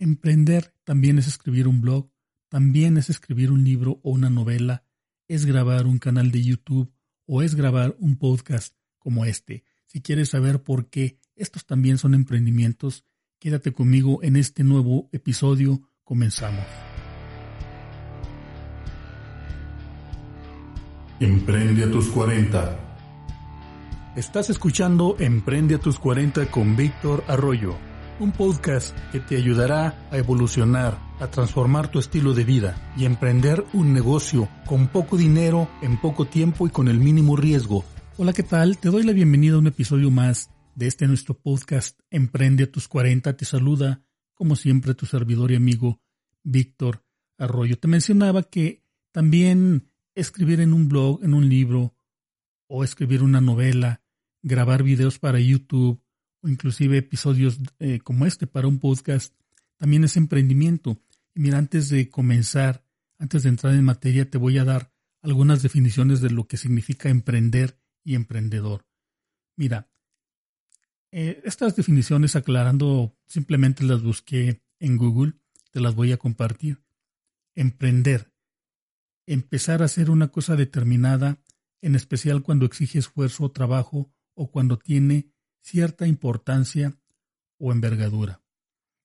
Emprender también es escribir un blog, también es escribir un libro o una novela, es grabar un canal de YouTube o es grabar un podcast como este. Si quieres saber por qué estos también son emprendimientos, quédate conmigo en este nuevo episodio. Comenzamos. Emprende a tus 40. Estás escuchando Emprende a tus 40 con Víctor Arroyo un podcast que te ayudará a evolucionar, a transformar tu estilo de vida y emprender un negocio con poco dinero, en poco tiempo y con el mínimo riesgo. Hola, ¿qué tal? Te doy la bienvenida a un episodio más de este nuestro podcast Emprende a tus 40. Te saluda, como siempre, tu servidor y amigo Víctor Arroyo. Te mencionaba que también escribir en un blog, en un libro, o escribir una novela, grabar videos para YouTube, inclusive episodios eh, como este para un podcast, también es emprendimiento. Y mira, antes de comenzar, antes de entrar en materia, te voy a dar algunas definiciones de lo que significa emprender y emprendedor. Mira, eh, estas definiciones aclarando, simplemente las busqué en Google, te las voy a compartir. Emprender. Empezar a hacer una cosa determinada, en especial cuando exige esfuerzo o trabajo o cuando tiene cierta importancia o envergadura.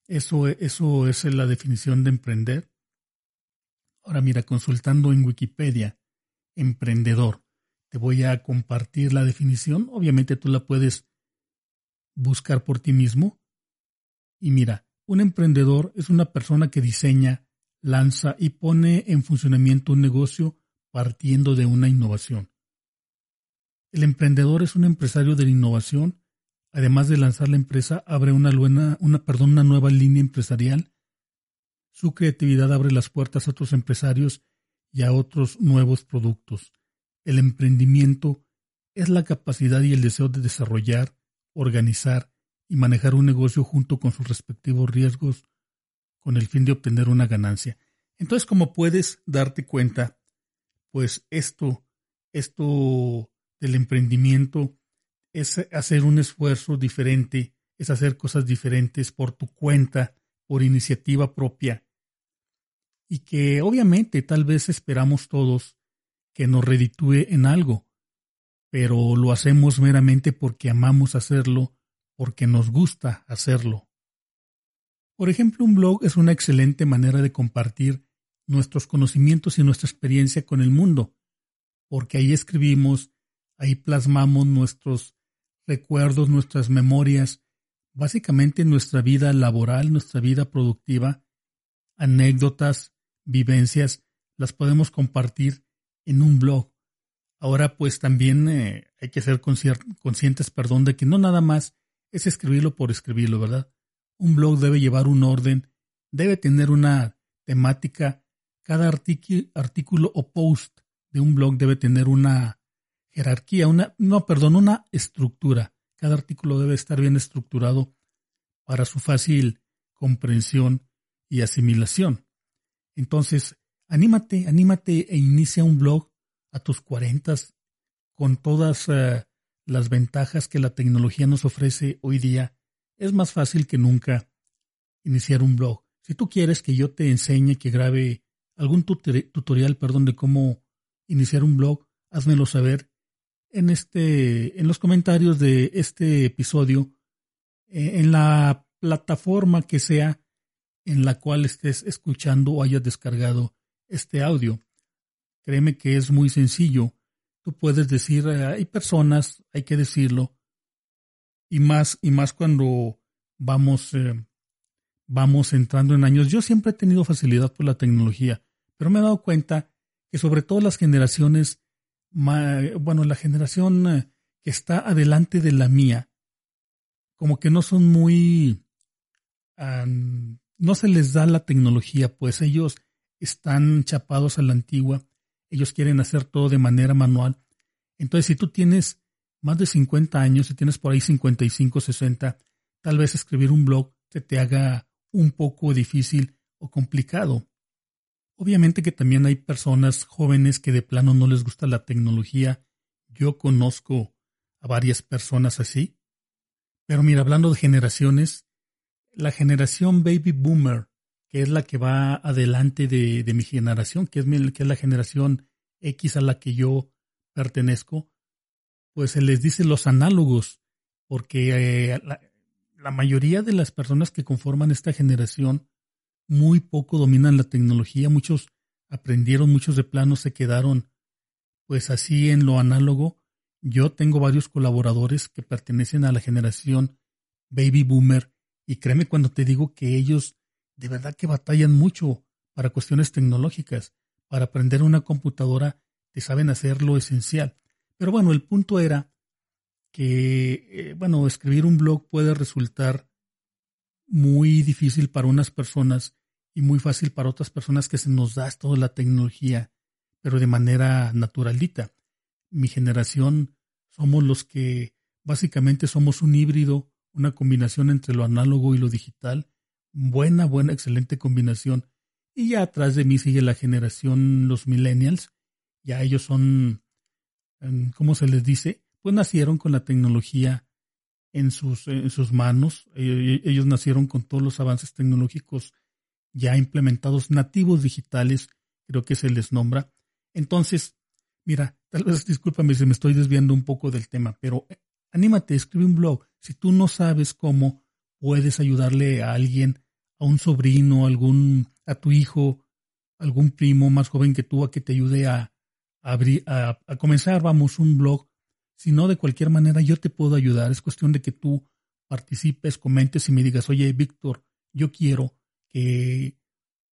Eso, eso es la definición de emprender. Ahora mira, consultando en Wikipedia, emprendedor, te voy a compartir la definición. Obviamente tú la puedes buscar por ti mismo. Y mira, un emprendedor es una persona que diseña, lanza y pone en funcionamiento un negocio partiendo de una innovación. El emprendedor es un empresario de la innovación Además de lanzar la empresa, abre una, nueva línea empresarial. Su creatividad abre las puertas a otros empresarios y a otros nuevos productos. El emprendimiento es la capacidad y el deseo de desarrollar, organizar y manejar un negocio junto con sus respectivos riesgos con el fin de obtener una ganancia. Entonces, como puedes darte cuenta, pues esto, esto del emprendimiento es hacer un esfuerzo diferente, es hacer cosas diferentes por tu cuenta, por iniciativa propia. Y que obviamente tal vez esperamos todos que nos reditúe en algo, pero lo hacemos meramente porque amamos hacerlo, porque nos gusta hacerlo. Por ejemplo, un blog es una excelente manera de compartir nuestros conocimientos y nuestra experiencia con el mundo, porque ahí escribimos, ahí plasmamos nuestros recuerdos, nuestras memorias, básicamente nuestra vida laboral, nuestra vida productiva, anécdotas, vivencias, las podemos compartir en un blog. Ahora pues también eh, hay que ser conscientes, perdón, de que no nada más es escribirlo por escribirlo, ¿verdad? Un blog debe llevar un orden, debe tener una temática, cada artículo o post de un blog debe tener una jerarquía, una, no, perdón, una estructura. Cada artículo debe estar bien estructurado para su fácil comprensión y asimilación. Entonces, anímate, anímate e inicia un blog a tus cuarentas con todas eh, las ventajas que la tecnología nos ofrece hoy día. Es más fácil que nunca iniciar un blog. Si tú quieres que yo te enseñe, que grabe algún tutorial, perdón, de cómo iniciar un blog, házmelo saber en este, en los comentarios de este episodio, eh, en la plataforma que sea en la cual estés escuchando o hayas descargado este audio. Créeme que es muy sencillo. Tú puedes decir, eh, hay personas, hay que decirlo, y más, y más cuando vamos, eh, vamos entrando en años. Yo siempre he tenido facilidad por la tecnología, pero me he dado cuenta que sobre todo las generaciones bueno, la generación eh, que está adelante de la mía, como que no son muy, no se les da la tecnología, pues ellos están chapados a la antigua, ellos quieren hacer todo de manera manual. Entonces, si tú tienes más de 50 años, si tienes por ahí 55, 60, tal vez escribir un blog se te haga un poco difícil o complicado. Obviamente que también hay personas jóvenes que de plano no les gusta la tecnología. Yo conozco a varias personas así. Pero mira, hablando de generaciones, la generación baby boomer, que es la que va adelante de, mi generación, que es, que es la generación X a la que yo pertenezco, pues se les dice los análogos, porque eh, la, mayoría de las personas que conforman esta generación muy poco dominan la tecnología, muchos aprendieron, muchos de plano se quedaron pues así en lo análogo. Yo tengo varios colaboradores que pertenecen a la generación baby boomer y créeme cuando te digo que ellos de verdad que batallan mucho para cuestiones tecnológicas. Para aprender una computadora te saben hacer lo esencial. Pero bueno, el punto era que, eh, bueno, escribir un blog puede resultar muy difícil para unas personas y muy fácil para otras personas que se nos da toda la tecnología, pero de manera naturalita. Mi generación somos los que básicamente somos un híbrido una combinación entre lo análogo y lo digital. Buena, buena, excelente combinación. Y ya atrás de mí sigue la generación, los millennials. Ya ellos son, em, ¿cómo se les dice? Pues nacieron con la tecnología en sus, en sus manos. E, e, ellos nacieron con todos los avances tecnológicos ya implementados, nativos digitales, creo que se les nombra. Entonces, mira, tal vez discúlpame si me estoy desviando un poco del tema, pero Anímate, escribe un blog. Si tú no sabes cómo, puedes ayudarle a alguien, a un sobrino, algún, a tu hijo, algún primo más joven que tú a que te ayude a, abrir, a, comenzar, vamos, un blog. Si no, de cualquier manera yo te puedo ayudar. Es cuestión de que tú participes, comentes y me digas, oye, Víctor, yo quiero que,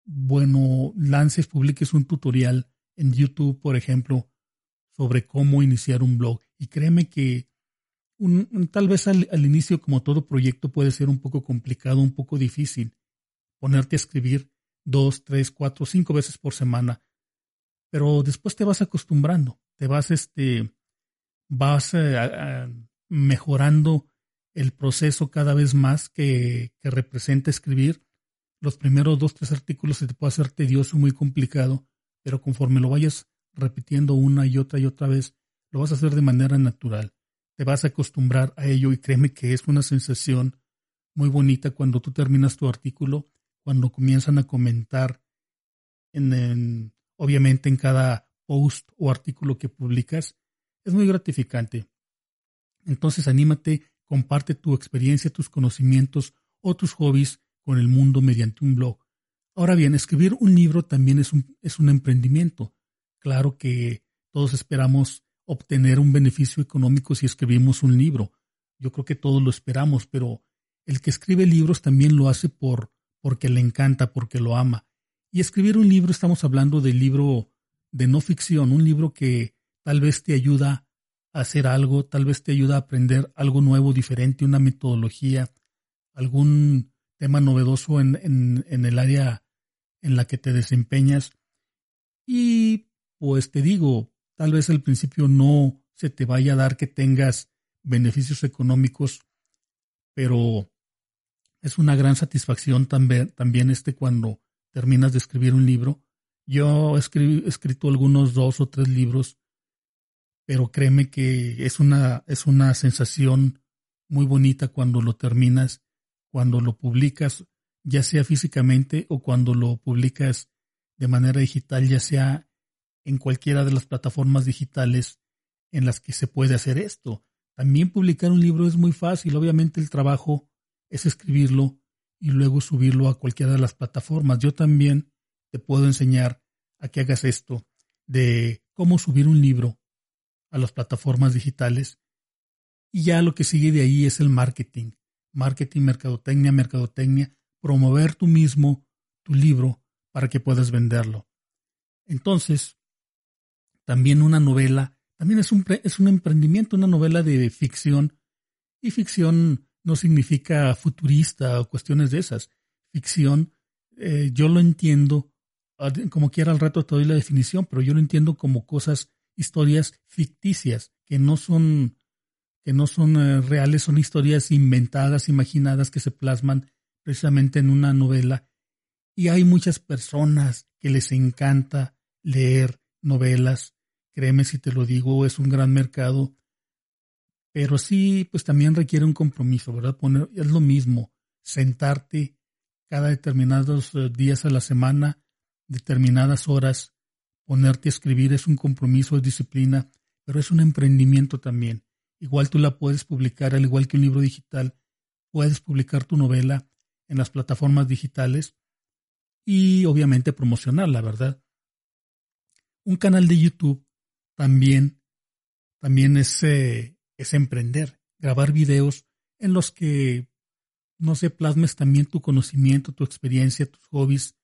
bueno, lances, publiques un tutorial en YouTube, por ejemplo, sobre cómo iniciar un blog. Y créeme que tal vez al, inicio, como todo proyecto, puede ser un poco complicado, un poco difícil ponerte a escribir dos, tres, cuatro, cinco veces por semana, pero después te vas acostumbrando, te vas, este, vas eh, mejorando el proceso cada vez más que, que representa escribir. Los primeros dos, tres artículos se te puede hacer tedioso, muy complicado, pero conforme lo vayas repitiendo una y otra y otra vez, lo vas a hacer de manera natural te vas a acostumbrar a ello y créeme que es una sensación muy bonita cuando tú terminas tu artículo, cuando comienzan a comentar en, obviamente en cada post o artículo que publicas, es muy gratificante. Entonces anímate, comparte tu experiencia, tus conocimientos o tus hobbies con el mundo mediante un blog. Ahora bien, escribir un libro también es un, es un emprendimiento. Claro que todos esperamos obtener un beneficio económico si escribimos un libro. Yo creo que todos lo esperamos, pero el que escribe libros también lo hace por porque le encanta, porque lo ama. Y escribir un libro, estamos hablando del libro de no ficción, un libro que tal vez te ayuda a hacer algo, tal vez te ayuda a aprender algo nuevo, diferente, una metodología, algún tema novedoso en, en, el área en la que te desempeñas. Y pues te digo, Tal vez al principio no se te vaya a dar que tengas beneficios económicos, pero es una gran satisfacción también, también este cuando terminas de escribir un libro. Yo he escrito algunos dos o tres libros, pero créeme que es una, es una sensación muy bonita cuando lo terminas, cuando lo publicas, ya sea físicamente o cuando lo publicas de manera digital, ya sea en cualquiera de las plataformas digitales en las que se puede hacer esto. También publicar un libro es muy fácil. Obviamente el trabajo es escribirlo y luego subirlo a cualquiera de las plataformas. Yo también te puedo enseñar a que hagas esto de cómo subir un libro a las plataformas digitales. Y ya lo que sigue de ahí es el marketing. Marketing, mercadotecnia, mercadotecnia, promover tú mismo tu libro para que puedas venderlo. Entonces, también una novela, también es un, es un emprendimiento, una novela de ficción. Y ficción no significa futurista o cuestiones de esas. ficción, eh, yo lo entiendo, como quiera al rato te doy la definición, pero yo lo entiendo como cosas, historias ficticias, que no son, que no son eh, reales, son historias inventadas, imaginadas, que se plasman precisamente en una novela. Y hay muchas personas que les encanta leer novelas, créeme si te lo digo, es un gran mercado, pero sí, pues también requiere un compromiso, ¿verdad? Poner, es lo mismo, sentarte cada determinados eh, días a la semana, determinadas horas, ponerte a escribir es un compromiso, es disciplina, pero es un emprendimiento también. Igual tú la puedes publicar, al igual que un libro digital, puedes publicar tu novela en las plataformas digitales y obviamente promocionarla, ¿verdad? Un canal de YouTube también, también es, eh, es emprender, grabar videos en los que, no sé, plasmes también tu conocimiento, tu experiencia, tus hobbies.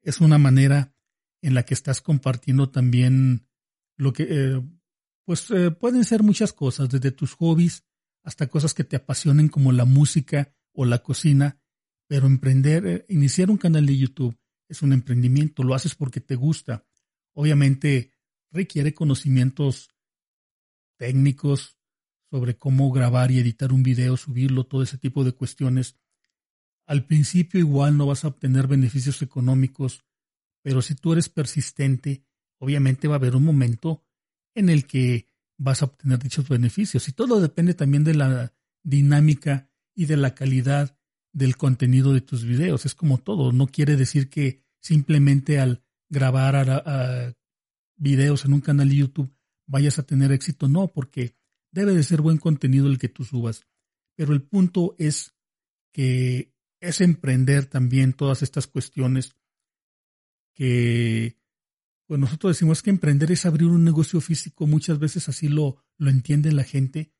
Es una manera en la que estás compartiendo también lo que, eh, pues eh, pueden ser muchas cosas, desde tus hobbies hasta cosas que te apasionen como la música o la cocina, pero emprender, iniciar un canal de YouTube es un emprendimiento, lo haces porque te gusta. Obviamente requiere conocimientos técnicos, sobre cómo grabar y editar un video, subirlo, todo ese tipo de cuestiones. Al principio igual no vas a obtener beneficios económicos, pero si tú eres persistente, obviamente va a haber un momento en el que vas a obtener dichos beneficios. Y todo depende también de la dinámica y de la calidad del contenido de tus videos. Es como todo, no quiere decir que simplemente al grabar a, videos en un canal de YouTube vayas a tener éxito, no, porque debe de ser buen contenido el que tú subas. Pero el punto es que es emprender también todas estas cuestiones que pues nosotros decimos que emprender es abrir un negocio físico, muchas veces así lo, lo entiende la gente,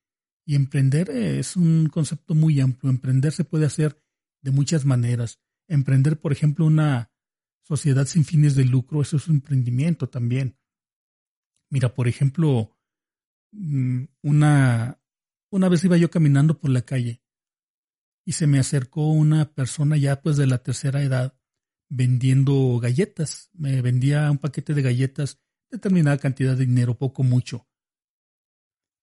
y emprender es un concepto muy amplio. Emprender se puede hacer de muchas maneras. Emprender, por ejemplo, una sociedad sin fines de lucro, eso es un emprendimiento también. Mira, por ejemplo, Mm, una, una vez iba yo caminando por la calle y se me acercó una persona ya pues de la tercera edad vendiendo galletas. Me vendía un paquete de galletas, determinada cantidad de dinero, poco mucho.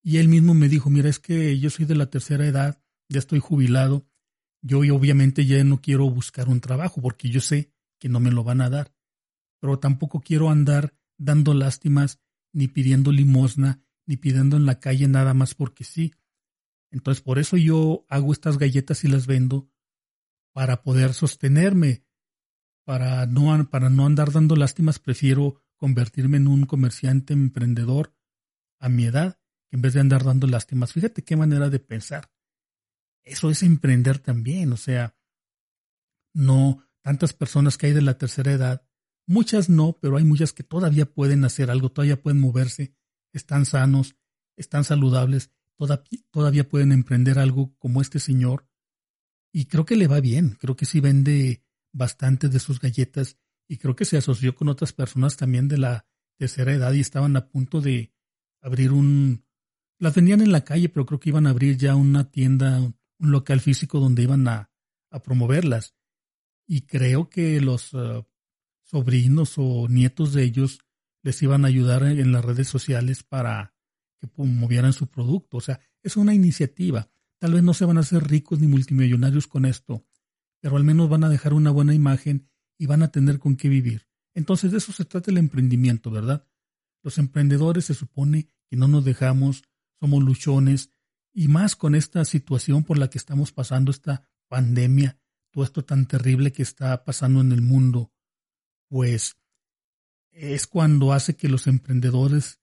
Y él mismo me dijo, mira, es que yo soy de la tercera edad, ya estoy jubilado, yo obviamente ya no quiero buscar un trabajo porque yo sé que no me lo van a dar, pero tampoco quiero andar dando lástimas ni pidiendo limosna ni pidiendo en la calle nada más porque sí. Entonces, por eso yo hago estas galletas y las vendo para poder sostenerme, para no, para no andar dando lástimas, prefiero convertirme en un comerciante emprendedor a mi edad, en vez de andar dando lástimas. Fíjate qué manera de pensar. Eso es emprender también, o sea, no tantas personas que hay de la tercera edad, muchas no, pero hay muchas que todavía pueden hacer algo, todavía pueden moverse están sanos, están saludables, todavía pueden emprender algo como este señor. Y creo que le va bien, creo que sí vende bastante de sus galletas y creo que se asoció con otras personas también de la tercera edad y estaban a punto de abrir un... Las vendían en la calle, pero creo que iban a abrir ya una tienda, un local físico donde iban a, a promoverlas. Y creo que los uh, sobrinos o nietos de ellos les iban a ayudar en las redes sociales para que promovieran su producto. O sea, es una iniciativa. Tal vez no se van a hacer ricos ni multimillonarios con esto, pero al menos van a dejar una buena imagen y van a tener con qué vivir. Entonces de eso se trata el emprendimiento, ¿verdad? Los emprendedores se supone que no nos dejamos, somos luchones, y más con esta situación por la que estamos pasando, esta pandemia, todo esto tan terrible que está pasando en el mundo, pues es cuando hace que los emprendedores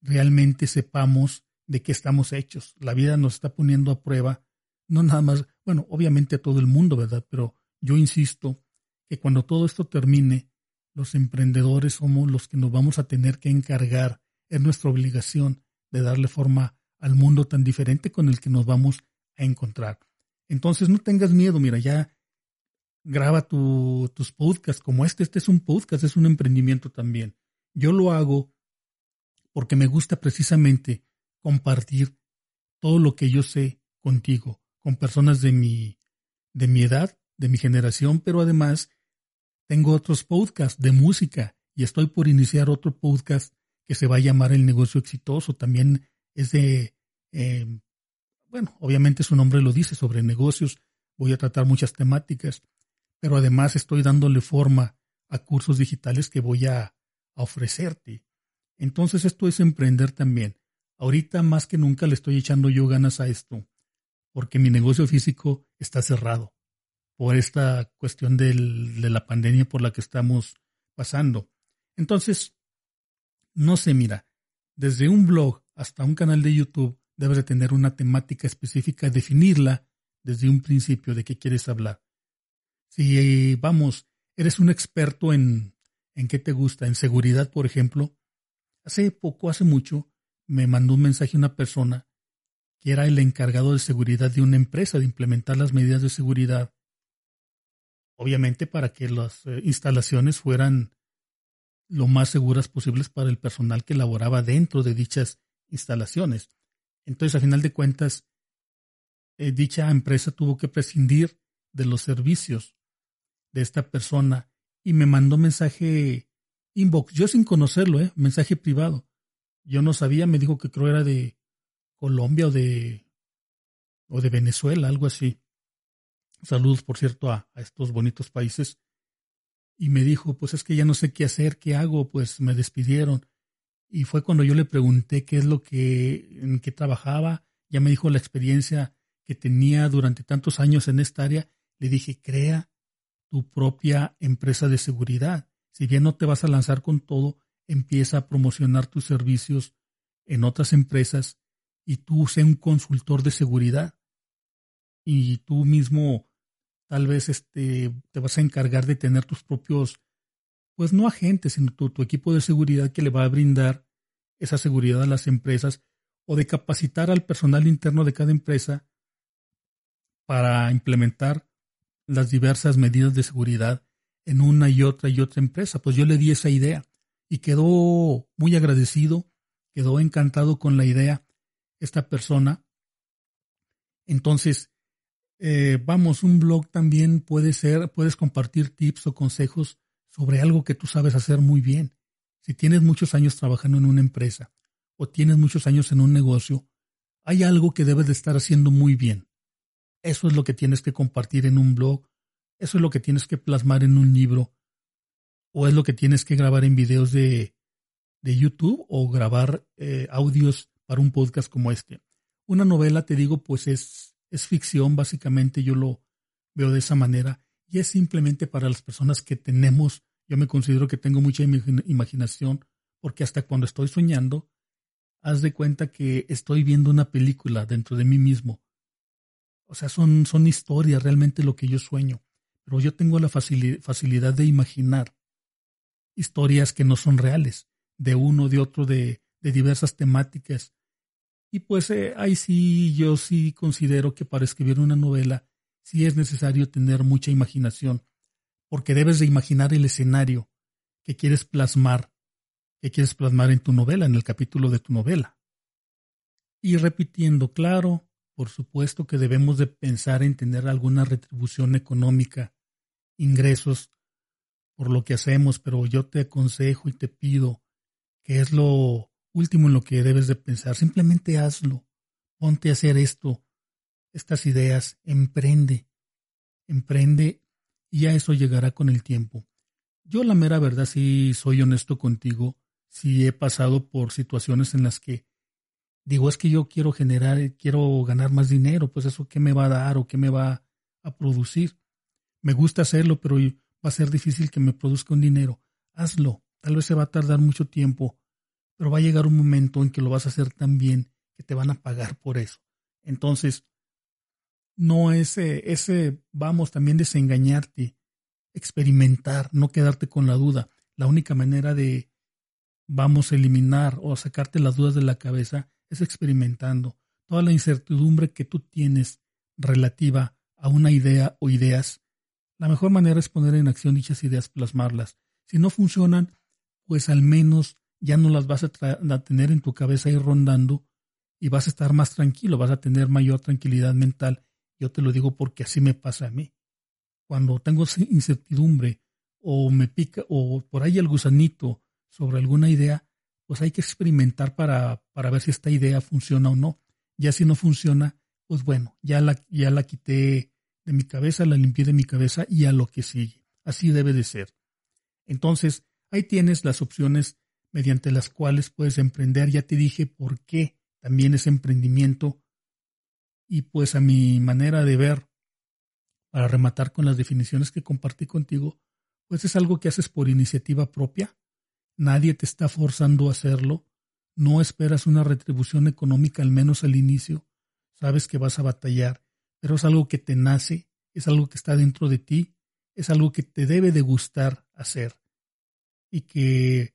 realmente sepamos de qué estamos hechos. La vida nos está poniendo a prueba, no nada más, bueno, obviamente a todo el mundo, ¿verdad? Pero yo insisto que cuando todo esto termine, los emprendedores somos los que nos vamos a tener que encargar, es nuestra obligación de darle forma al mundo tan diferente con el que nos vamos a encontrar. Entonces no tengas miedo, mira, ya graba tus podcasts como este. Este es un podcast, es un emprendimiento también. Yo lo hago porque me gusta precisamente compartir todo lo que yo sé contigo, con personas de mi, de mi edad, de mi generación, pero además tengo otros podcasts de música y estoy por iniciar otro podcast que se va a llamar El negocio exitoso. También es de, eh, bueno, obviamente su nombre lo dice, sobre negocios. Voy a tratar muchas temáticas, pero además estoy dándole forma a cursos digitales que voy a, a ofrecerte. Entonces esto es emprender también. Ahorita más que nunca le estoy echando yo ganas a esto, porque mi negocio físico está cerrado por esta cuestión de la pandemia por la que estamos pasando. Entonces, no sé, mira, desde un blog hasta un canal de YouTube debes de tener una temática específica, definirla desde un principio de qué quieres hablar. Si, vamos, eres un experto en, en qué te gusta, en seguridad, por ejemplo, hace poco, hace mucho, me mandó un mensaje una persona que era el encargado de seguridad de una empresa, de implementar las medidas de seguridad, obviamente para que las eh, instalaciones fueran lo más seguras posibles para el personal que laboraba dentro de dichas instalaciones. Entonces, a final de cuentas, eh, dicha empresa tuvo que prescindir de los servicios de esta persona y me mandó mensaje inbox, yo sin conocerlo, ¿eh? mensaje privado. Yo no sabía, me dijo que creo era de Colombia o de, o de Venezuela, algo así. Saludos, por cierto, a, estos bonitos países. Y me dijo, pues es que ya no sé qué hacer, qué hago, pues me despidieron. Y fue cuando yo le pregunté qué es lo que, en qué trabajaba. Ya me dijo la experiencia que tenía durante tantos años en esta área. Le dije, crea tu propia empresa de seguridad. Si bien no te vas a lanzar con todo, empieza a promocionar tus servicios en otras empresas y tú sé un consultor de seguridad y tú mismo tal vez este, te vas a encargar de tener tus propios, pues no agentes, sino tu, tu equipo de seguridad que le va a brindar esa seguridad a las empresas o de capacitar al personal interno de cada empresa para implementar las diversas medidas de seguridad en una y otra y otra empresa. Pues yo le di esa idea y quedó muy agradecido, quedó encantado con la idea esta persona. Entonces, eh, vamos, un blog también puede ser, puedes compartir tips o consejos sobre algo que tú sabes hacer muy bien. Si tienes muchos años trabajando en una empresa o tienes muchos años en un negocio, hay algo que debes de estar haciendo muy bien. Eso es lo que tienes que compartir en un blog, eso es lo que tienes que plasmar en un libro, o es lo que tienes que grabar en videos de, de YouTube o grabar eh, audios para un podcast como este. Una novela, te digo, pues es, es ficción, básicamente yo lo veo de esa manera y es simplemente para las personas que tenemos, yo me considero que tengo mucha imaginación porque hasta cuando estoy soñando, haz de cuenta que estoy viendo una película dentro de mí mismo. O sea, son, historias realmente lo que yo sueño, pero yo tengo la facilidad de imaginar historias que no son reales, de uno, de otro, de diversas temáticas. Y pues eh, ahí sí, yo sí considero que para escribir una novela sí es necesario tener mucha imaginación, porque debes de imaginar el escenario que quieres plasmar, que quieres plasmar en tu novela, en el capítulo de tu novela. Y repitiendo, claro, por supuesto que debemos de pensar en tener alguna retribución económica, ingresos por lo que hacemos, pero yo te aconsejo y te pido que es lo último en lo que debes de pensar. Simplemente hazlo. Ponte a hacer esto, estas ideas, emprende, emprende y ya eso llegará con el tiempo. Yo la mera verdad si soy honesto contigo, si he pasado por situaciones en las que digo es que yo quiero generar, quiero ganar más dinero, pues eso qué me va a dar o qué me va a producir. Me gusta hacerlo, pero va a ser difícil que me produzca un dinero. Hazlo. Tal vez se va a tardar mucho tiempo, pero va a llegar un momento en que lo vas a hacer tan bien que te van a pagar por eso. Entonces, no ese, ese, vamos también desengañarte, experimentar, no quedarte con la duda. La única manera de, vamos eliminar o sacarte las dudas de la cabeza es experimentando. Toda la incertidumbre que tú tienes relativa a una idea o ideas la mejor manera es poner en acción dichas ideas, plasmarlas. Si no funcionan, pues al menos ya no las vas a, tener en tu cabeza ahí rondando y vas a estar más tranquilo, vas a tener mayor tranquilidad mental. Yo te lo digo porque así me pasa a mí. cuando tengo incertidumbre o me pica o por ahí el gusanito sobre alguna idea, pues hay que experimentar para, para ver si esta idea funciona o no. Ya si no funciona, pues bueno, ya la, ya la quité de mi cabeza, la limpié de mi cabeza y a lo que sigue. Así debe de ser. Entonces, ahí tienes las opciones mediante las cuales puedes emprender. Ya te dije por qué también es emprendimiento. Y pues a mi manera de ver, para rematar con las definiciones que compartí contigo, pues es algo que haces por iniciativa propia. Nadie te está forzando a hacerlo. No esperas una retribución económica, al menos al inicio. Sabes que vas a batallar, pero es algo que te nace, es algo que está dentro de ti, es algo que te debe de gustar hacer. Y que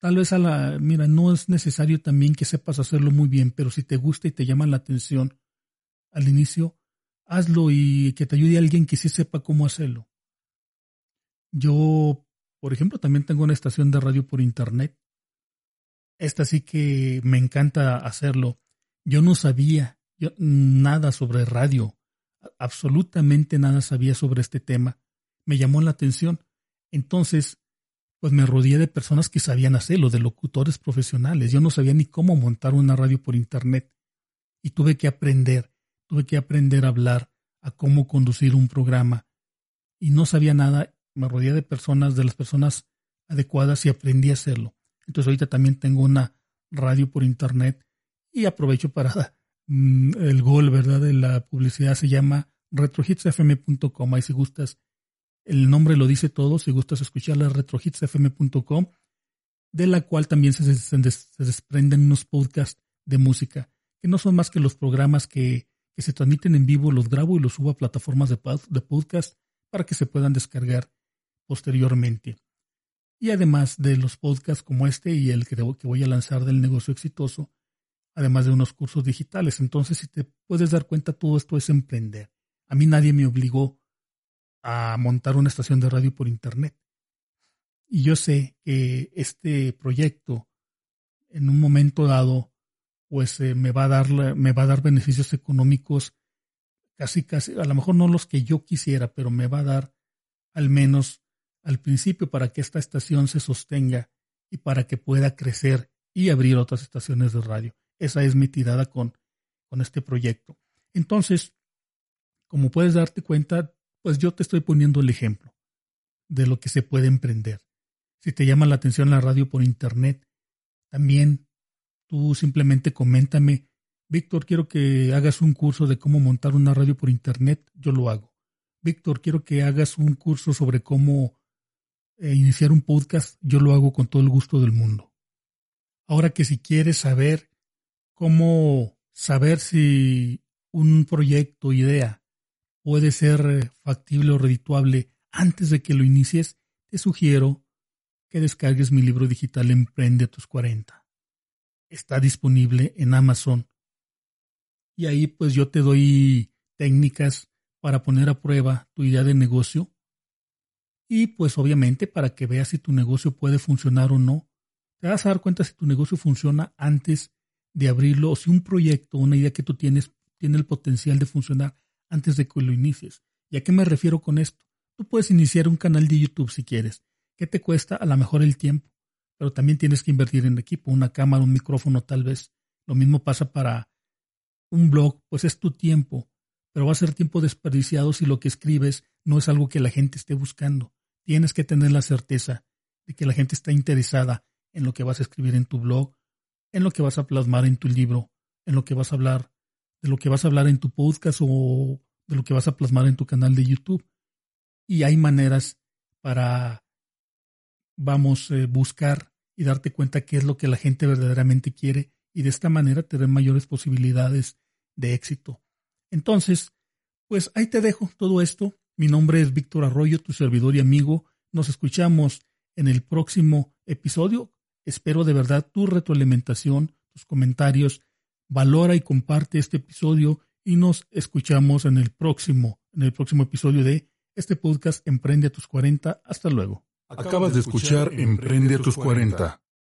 tal vez a la, mira, no es necesario también que sepas hacerlo muy bien, pero si te gusta y te llama la atención al inicio, hazlo y que te ayude alguien que sí sepa cómo hacerlo. Yo, por ejemplo, también tengo una estación de radio por internet. Esta sí que me encanta hacerlo. Yo no sabía nada sobre radio, absolutamente nada sabía sobre este tema. Me llamó la atención. Entonces, pues me rodeé de personas que sabían hacerlo, de locutores profesionales. Yo no sabía ni cómo montar una radio por internet. Y tuve que aprender, tuve que aprender a hablar, a cómo conducir un programa. Y no sabía nada, me rodeé de personas, de las personas adecuadas y aprendí a hacerlo. Entonces ahorita también tengo una radio por internet y aprovecho para mm, el gol, ¿verdad? De la publicidad se llama retrohitsfm.com. Ahí si gustas, el nombre lo dice todo. Si gustas escucharla, retrohitsfm.com, de la cual también se, desprenden unos podcasts de música, que no son más que los programas que, se transmiten en vivo, los grabo y los subo a plataformas de, de podcast para que se puedan descargar posteriormente. Y además de los podcasts como este y el que, que voy a lanzar del negocio exitoso, además de unos cursos digitales. Entonces, si te puedes dar cuenta, todo esto es emprender. A mí nadie me obligó a montar una estación de radio por Internet. Y yo sé que este proyecto, en un momento dado, pues eh, me, va a dar, me va a dar beneficios económicos casi, casi, a lo mejor no los que yo quisiera, pero me va a dar al menos al principio para que esta estación se sostenga y para que pueda crecer y abrir otras estaciones de radio. Esa es mi tirada con, con este proyecto. Entonces, como puedes darte cuenta, pues yo te estoy poniendo el ejemplo de lo que se puede emprender. Si te llama la atención la radio por internet, también tú simplemente coméntame, Víctor, quiero que hagas un curso de cómo montar una radio por internet, yo lo hago. Víctor, quiero que hagas un curso sobre cómo eh, iniciar un podcast, yo lo hago con todo el gusto del mundo. Ahora que si quieres saber cómo saber si un proyecto, idea, puede ser eh, factible o redituable antes de que lo inicies, te sugiero que descargues mi libro digital Emprende tus 40. Está disponible en Amazon. Y ahí pues yo te doy técnicas para poner a prueba tu idea de negocio y pues obviamente para que veas si tu negocio puede funcionar o no. Te vas a dar cuenta si tu negocio funciona antes de abrirlo o si un proyecto, una idea que tú tienes, tiene el potencial de funcionar antes de que lo inicies. ¿Y a qué me refiero con esto? Tú puedes iniciar un canal de YouTube si quieres. ¿Qué te cuesta? A lo mejor el tiempo. Pero también tienes que invertir en equipo, una cámara, un micrófono tal vez. Lo mismo pasa para un blog, pues es tu tiempo. Pero va a ser tiempo desperdiciado si lo que escribes no es algo que la gente esté buscando. Tienes que tener la certeza de que la gente está interesada en lo que vas a escribir en tu blog en lo que vas a plasmar en tu libro, en lo que vas a hablar, de lo que vas a hablar en tu podcast o de lo que vas a plasmar en tu canal de YouTube. Y hay maneras para, vamos, eh, buscar y darte cuenta qué es lo que la gente verdaderamente quiere y de esta manera tener mayores posibilidades de éxito. Entonces, pues ahí te dejo todo esto. Mi nombre es Víctor Arroyo, tu servidor y amigo. Nos escuchamos en el próximo episodio Espero de verdad tu retroalimentación, tus comentarios. Valora y comparte este episodio y nos escuchamos en el próximo, en el próximo episodio de este podcast Emprende a tus 40. Hasta luego. Acabas de escuchar Emprende a tus 40